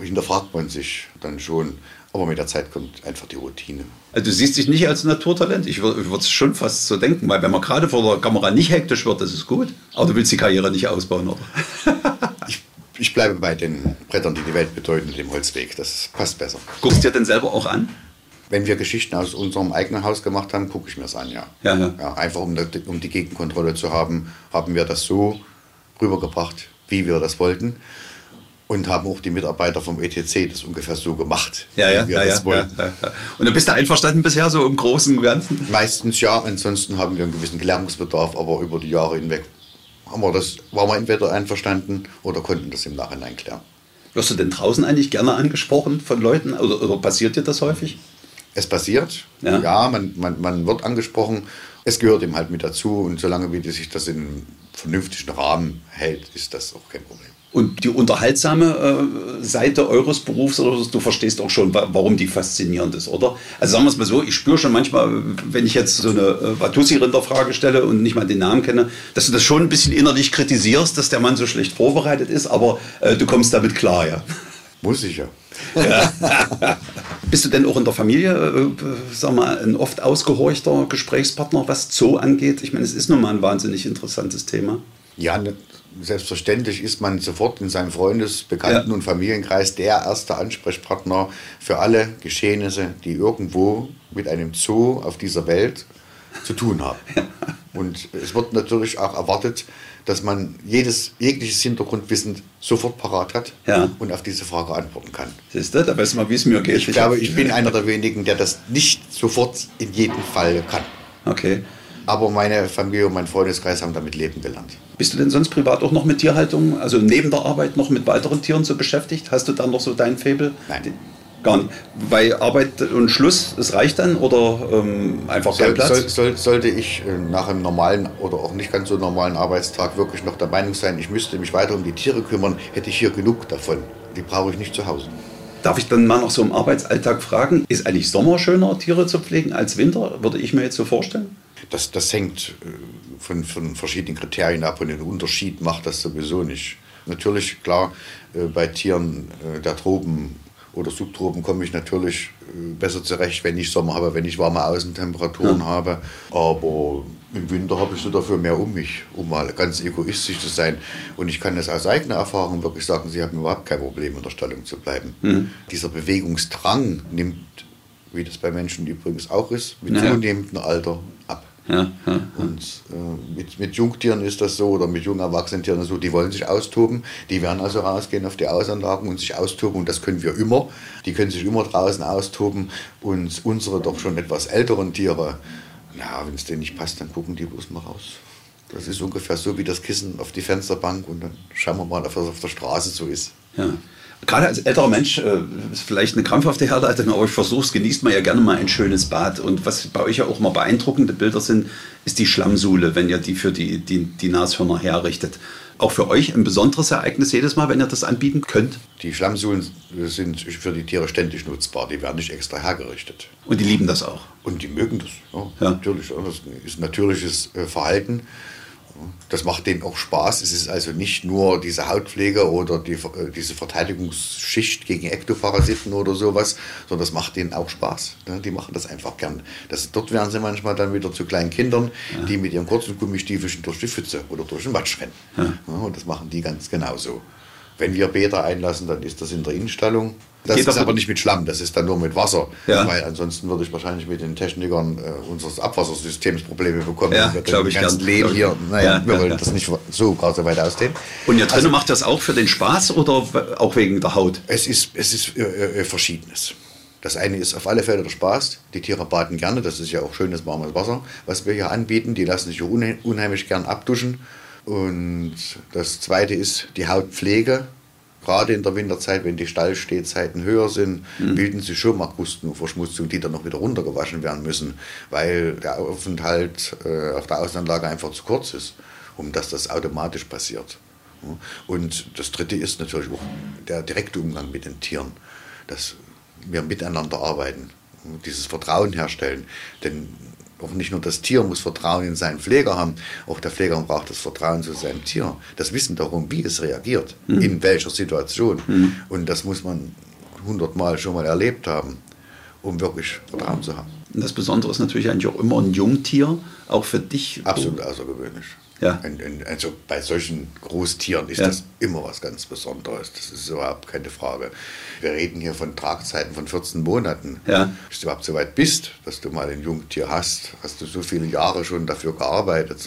C: Hinterfragt man sich dann schon, aber mit der Zeit kommt einfach die Routine.
B: Also du siehst dich nicht als Naturtalent. Ich würde es schon fast so denken, weil wenn man gerade vor der Kamera nicht hektisch wird, das ist gut. Aber du willst die Karriere nicht ausbauen, oder?
C: Ich, ich bleibe bei den Brettern, die die Welt bedeuten, dem Holzweg. Das passt besser.
B: Guckst du dir denn selber auch an?
C: Wenn wir Geschichten aus unserem eigenen Haus gemacht haben, gucke ich mir es an, ja.
B: Ja, ja.
C: einfach um, um die Gegenkontrolle zu haben, haben wir das so rübergebracht, wie wir das wollten. Und haben auch die Mitarbeiter vom ETC das ungefähr so gemacht,
B: Ja, ja, ja, ja, ja. Und du bist da einverstanden bisher so im Großen und Ganzen?
C: Meistens ja, ansonsten haben wir einen gewissen Klärungsbedarf, aber über die Jahre hinweg haben wir das, waren wir entweder einverstanden oder konnten das im Nachhinein klären.
B: Wirst du denn draußen eigentlich gerne angesprochen von Leuten oder, oder passiert dir das häufig?
C: Es passiert,
B: Ja.
C: ja, man, man, man wird angesprochen. Es gehört ihm halt mit dazu und solange wie sich das in einem vernünftigen Rahmen hält, ist das auch kein Problem.
B: Und die unterhaltsame äh, Seite eures Berufs, oder du verstehst auch schon, wa- warum die faszinierend ist, oder? Also sagen wir es mal so, ich spüre schon manchmal, wenn ich jetzt so eine äh, Watussi-Rinderfrage stelle und nicht mal den Namen kenne, dass du das schon ein bisschen innerlich kritisierst, dass der Mann so schlecht vorbereitet ist, aber äh, du kommst damit klar, ja.
C: Muss ich ja.
B: Bist du denn auch in der Familie, äh, sag mal, ein oft ausgehorchter Gesprächspartner, was Zoo angeht? Ich meine, es ist nun mal ein wahnsinnig interessantes Thema.
C: Ja, ne, selbstverständlich ist man sofort in seinem Freundes-, Bekannten-
B: Ja.
C: und Familienkreis der erste Ansprechpartner für alle Geschehnisse, die irgendwo mit einem Zoo auf dieser Welt zu tun haben. Und es wird natürlich auch erwartet, dass man jedes, jegliches Hintergrundwissen sofort parat hat
B: Ja.
C: und auf diese Frage antworten kann.
B: Siehst du, da weißt du mal, wie es mir geht.
C: Ich glaube, ich bin einer der wenigen, der das nicht sofort in jedem Fall kann.
B: Okay.
C: Aber meine Familie und mein Freundeskreis haben damit leben gelernt.
B: Bist du denn sonst privat auch noch mit Tierhaltung, also neben der Arbeit noch mit weiteren Tieren so beschäftigt? Hast du da noch so dein Faible?
C: Nein.
B: Gar nicht. Bei Arbeit und Schluss, es reicht dann oder ähm, einfach kein
C: Soll,
B: Platz?
C: soll, soll, sollte ich äh, nach einem normalen oder auch nicht ganz so normalen Arbeitstag wirklich noch der Meinung sein, ich müsste mich weiter um die Tiere kümmern, hätte ich hier genug davon. Die brauche ich nicht zu Hause.
B: Darf ich dann mal noch so im Arbeitsalltag fragen, ist eigentlich Sommer schöner, Tiere zu pflegen als Winter? Würde ich mir jetzt so vorstellen?
C: Das, das hängt äh, von, von verschiedenen Kriterien ab und den Unterschied macht das sowieso nicht. Natürlich, klar, äh, bei Tieren äh, der Tropen oder Subtropen komme ich natürlich besser zurecht, wenn ich Sommer habe, wenn ich warme Außentemperaturen habe. Aber im Winter habe ich so dafür mehr um mich, um mal ganz egoistisch zu sein. Und ich kann das aus eigener Erfahrung wirklich sagen, sie haben überhaupt kein Problem, in der Stellung zu bleiben. Dieser Bewegungsdrang nimmt, wie das bei Menschen übrigens auch ist, mit
B: Naja.
C: zunehmendem Alter ab.
B: Ja, ja.
C: Und äh, mit, mit Jungtieren ist das so, oder mit jungen Erwachsenen so, die wollen sich austoben, die werden also rausgehen auf die Ausanlagen und sich austoben und das können wir immer. Die können sich immer draußen austoben und unsere doch schon etwas älteren Tiere, na, wenn es denen nicht passt, dann gucken die bloß mal raus. Das ist ungefähr so wie das Kissen auf die Fensterbank und dann schauen wir mal, ob das auf der Straße so ist.
B: Ja. Gerade als älterer Mensch, äh, ist vielleicht eine krampfhafte Herleitung, aber ich versuche es, genießt man ja gerne mal ein schönes Bad. Und was bei euch ja auch mal beeindruckende Bilder sind, ist die Schlammsuhle, wenn ihr die für die, die, die Nashörner herrichtet. Auch für euch ein besonderes Ereignis jedes Mal, wenn ihr das anbieten könnt.
C: Die Schlammsuhlen sind für die Tiere ständig nutzbar, die werden nicht extra hergerichtet.
B: Und die lieben das auch.
C: Und die mögen das, ja,
B: Ja.
C: natürlich. Das ist natürliches äh, Verhalten. Das macht denen auch Spaß. Es ist also nicht nur diese Hautpflege oder die, äh, diese Verteidigungsschicht gegen Ektoparasiten oder sowas, sondern das macht denen auch Spaß. ne? Die machen das einfach gern. Das, dort werden sie manchmal dann wieder zu kleinen Kindern, die mit ihren kurzen Gummistiefelchen durch die Pfütze oder durch den Matsch rennen. Ja, und das machen die ganz genauso. Wenn wir Bäder einlassen, dann ist das in der Innenstallung. Das
B: Geht
C: ist
B: aber-
C: nicht mit Schlamm, das ist dann nur mit Wasser.
B: Ja.
C: Weil ansonsten würde ich wahrscheinlich mit den Technikern äh, unseres Abwassersystems Probleme bekommen.
B: Ja,
C: wenn wir
B: glaub
C: den
B: ich gern.
C: Leben
B: ich
C: hier, naja,
B: Ja,
C: wir wollen
B: ja.
C: das nicht so so weit ausdehnen.
B: Und ihr Trainer macht das auch für den Spaß oder auch wegen der Haut?
C: Es ist, es ist äh, äh, Verschiedenes. Das eine ist auf alle Fälle der Spaß. Die Tiere baden gerne. Das ist ja auch schönes warmes Wasser, was wir hier anbieten. Die lassen sich unheimlich gern abduschen. Und das zweite ist die Hautpflege. Gerade in der Winterzeit, wenn die Stallstehzeiten höher sind, bilden sich schon mal Krusten und Verschmutzungen, die dann noch wieder runtergewaschen werden müssen, weil der Aufenthalt äh, auf der Außenanlage einfach zu kurz ist, um dass das automatisch passiert. Und das dritte ist natürlich auch der direkte Umgang mit den Tieren, dass wir miteinander arbeiten, und dieses Vertrauen herstellen. Denn auch nicht nur das Tier muss Vertrauen in seinen Pfleger haben, auch der Pfleger braucht das Vertrauen zu seinem Tier. Das Wissen darum, wie es reagiert, in welcher Situation. Und das muss man hundertmal schon mal erlebt haben, um wirklich Vertrauen zu haben.
B: Und das Besondere ist natürlich eigentlich auch immer ein Jungtier, auch für dich.
C: Absolut außergewöhnlich.
B: Ja.
C: Und, und, also bei solchen Großtieren ist
B: Ja.
C: das immer was ganz Besonderes. Das ist überhaupt keine Frage. Wir reden hier von Tragzeiten von 14 Monaten.
B: Ja.
C: Bis du überhaupt so weit bist, dass du mal ein Jungtier hast, hast du so viele Jahre schon dafür gearbeitet.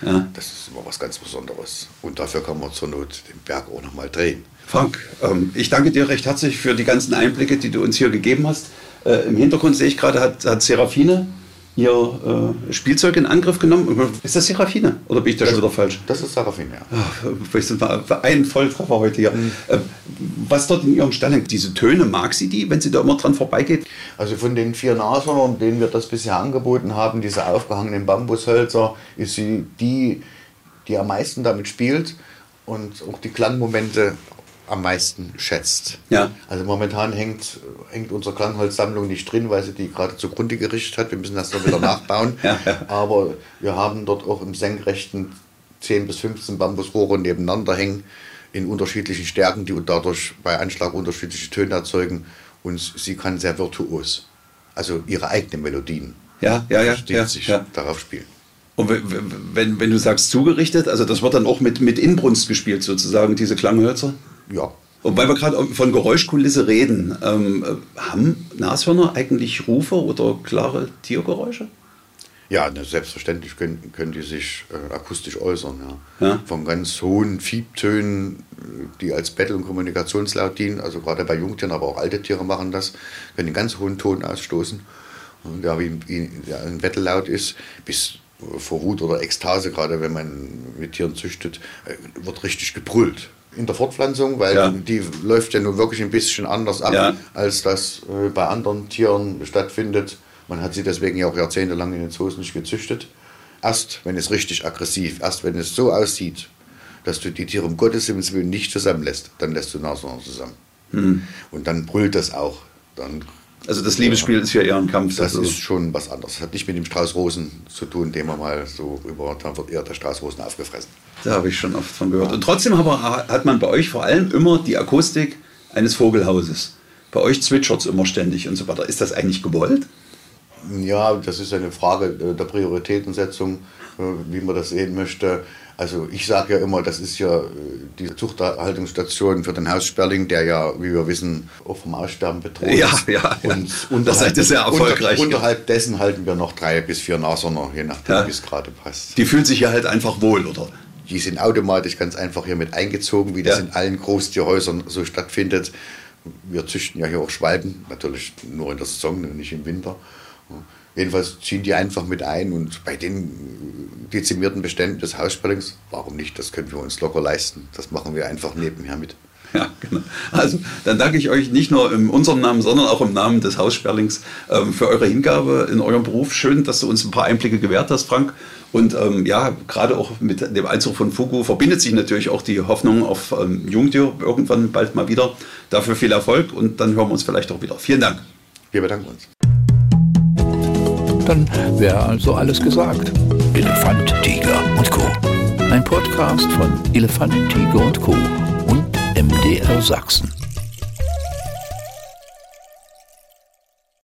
B: Ja.
C: Das ist immer was ganz Besonderes. Und dafür kann man zur Not den Berg auch nochmal drehen.
B: Frank, ähm, ich danke dir recht herzlich für die ganzen Einblicke, die du uns hier gegeben hast. Äh, Im Hintergrund sehe ich gerade, hat, hat Serafine ihr äh, Spielzeug in Angriff genommen. Ist das Serafine oder bin ich da schon wieder falsch?
C: Das ist Sarafin, ja.
B: Ach, mal ein Volltreffer heute hier. Äh, Was dort in ihrem Stall hängt, diese Töne, mag sie die, wenn sie da immer dran vorbeigeht?
C: Also von den vier Nashörnern, denen wir das bisher angeboten haben, diese aufgehangenen Bambushölzer, ist sie die, die am meisten damit spielt und auch die Klangmomente am meisten schätzt.
B: Ja.
C: Also momentan hängt, hängt unsere Klangholzsammlung nicht drin, weil sie die gerade zugrunde gerichtet hat. Wir müssen das dann wieder nachbauen.
B: Ja, ja.
C: Aber wir haben dort auch im senkrechten 10 bis 15 Bambusrohre nebeneinander hängen in unterschiedlichen Stärken, die dadurch bei Anschlag unterschiedliche Töne erzeugen. Und sie kann sehr virtuos, also ihre eigenen Melodien,
B: Ja, ja, ja. ja,
C: sich
B: ja.
C: darauf spielen.
B: Und wenn, wenn du sagst zugerichtet, also das wird dann auch mit, mit Inbrunst gespielt sozusagen, diese Klanghölzer?
C: Ja,
B: Und weil wir gerade von Geräuschkulisse reden, ähm, äh, haben Nashörner eigentlich Rufe oder klare Tiergeräusche?
C: Ja, ne, selbstverständlich können, können die sich äh, akustisch äußern. Ja.
B: Ja.
C: Von ganz hohen Fiebtönen, die als Battle- und Kommunikationslaut dienen, also gerade bei Jungtieren, aber auch alte Tiere machen das, können einen ganz hohen Ton ausstoßen, und der wie, wie ja, ein Bettellaut ist, bis äh, vor Wut oder Ekstase, gerade wenn man mit Tieren züchtet, äh, wird richtig gebrüllt. In der Fortpflanzung, weil
B: Ja.
C: die läuft ja nun wirklich ein bisschen anders ab,
B: Ja.
C: als das äh, bei anderen Tieren stattfindet. Man hat sie deswegen ja auch jahrzehntelang in den Zoos nicht gezüchtet. Erst wenn es richtig aggressiv, erst wenn es so aussieht, dass du die Tiere um Gottes Willen nicht zusammenlässt, dann lässt du Nashörner zusammen.
B: Hm.
C: Und dann brüllt das auch. Dann,
B: Also das Liebesspiel ist ja eher ein Kampf.
C: das
B: also.
C: ist schon was anderes. Das hat nicht mit dem Strauß Rosen zu tun, den man mal so über, dann wird eher der Strauß Rosen aufgefressen.
B: Da habe ich schon oft von gehört. Und trotzdem aber hat man bei euch vor allem immer die Akustik eines Vogelhauses. Bei euch zwitschert es immer ständig und so weiter. Ist das eigentlich gewollt?
C: Ja, das ist eine Frage äh, der Prioritätensetzung, äh, wie man das sehen möchte. Also ich sage ja immer, das ist ja äh, die Zuchterhaltungsstation für den Haussperling, der ja, wie wir wissen, auch vom Aussterben bedroht
B: Ja,
C: ist.
B: ja, ja.
C: Und
B: Das
C: unterhalb,
B: seid ihr sehr erfolgreich.
C: Unter, unterhalb dessen halten wir noch drei bis vier Nashörner, je nachdem,
B: Ja.
C: wie es gerade passt.
B: Die fühlen sich ja halt einfach wohl, oder?
C: Die sind automatisch ganz einfach hier mit eingezogen, wie das
B: Ja.
C: in allen Großtierhäusern so stattfindet. Wir züchten ja hier auch Schwalben, natürlich nur in der Saison und nicht im Winter. Jedenfalls ziehen die einfach mit ein und bei den dezimierten Beständen des Haussperlings, warum nicht, das können wir uns locker leisten. Das machen wir einfach nebenher mit.
B: Ja, genau. Also dann danke ich euch nicht nur in unserem Namen, sondern auch im Namen des Haussperlings ähm, für eure Hingabe in eurem Beruf. Schön, dass du uns ein paar Einblicke gewährt hast, Frank. Und ähm, ja, gerade auch mit dem Einzug von Fugu verbindet sich natürlich auch die Hoffnung auf ähm, Jungtier irgendwann bald mal wieder. Dafür viel Erfolg und dann hören wir uns vielleicht auch wieder. Vielen Dank.
C: Wir bedanken uns.
A: Dann wäre also alles gesagt. Elefant, Tiger und Co. Ein Podcast von Elefant, Tiger und Co. und MDR Sachsen.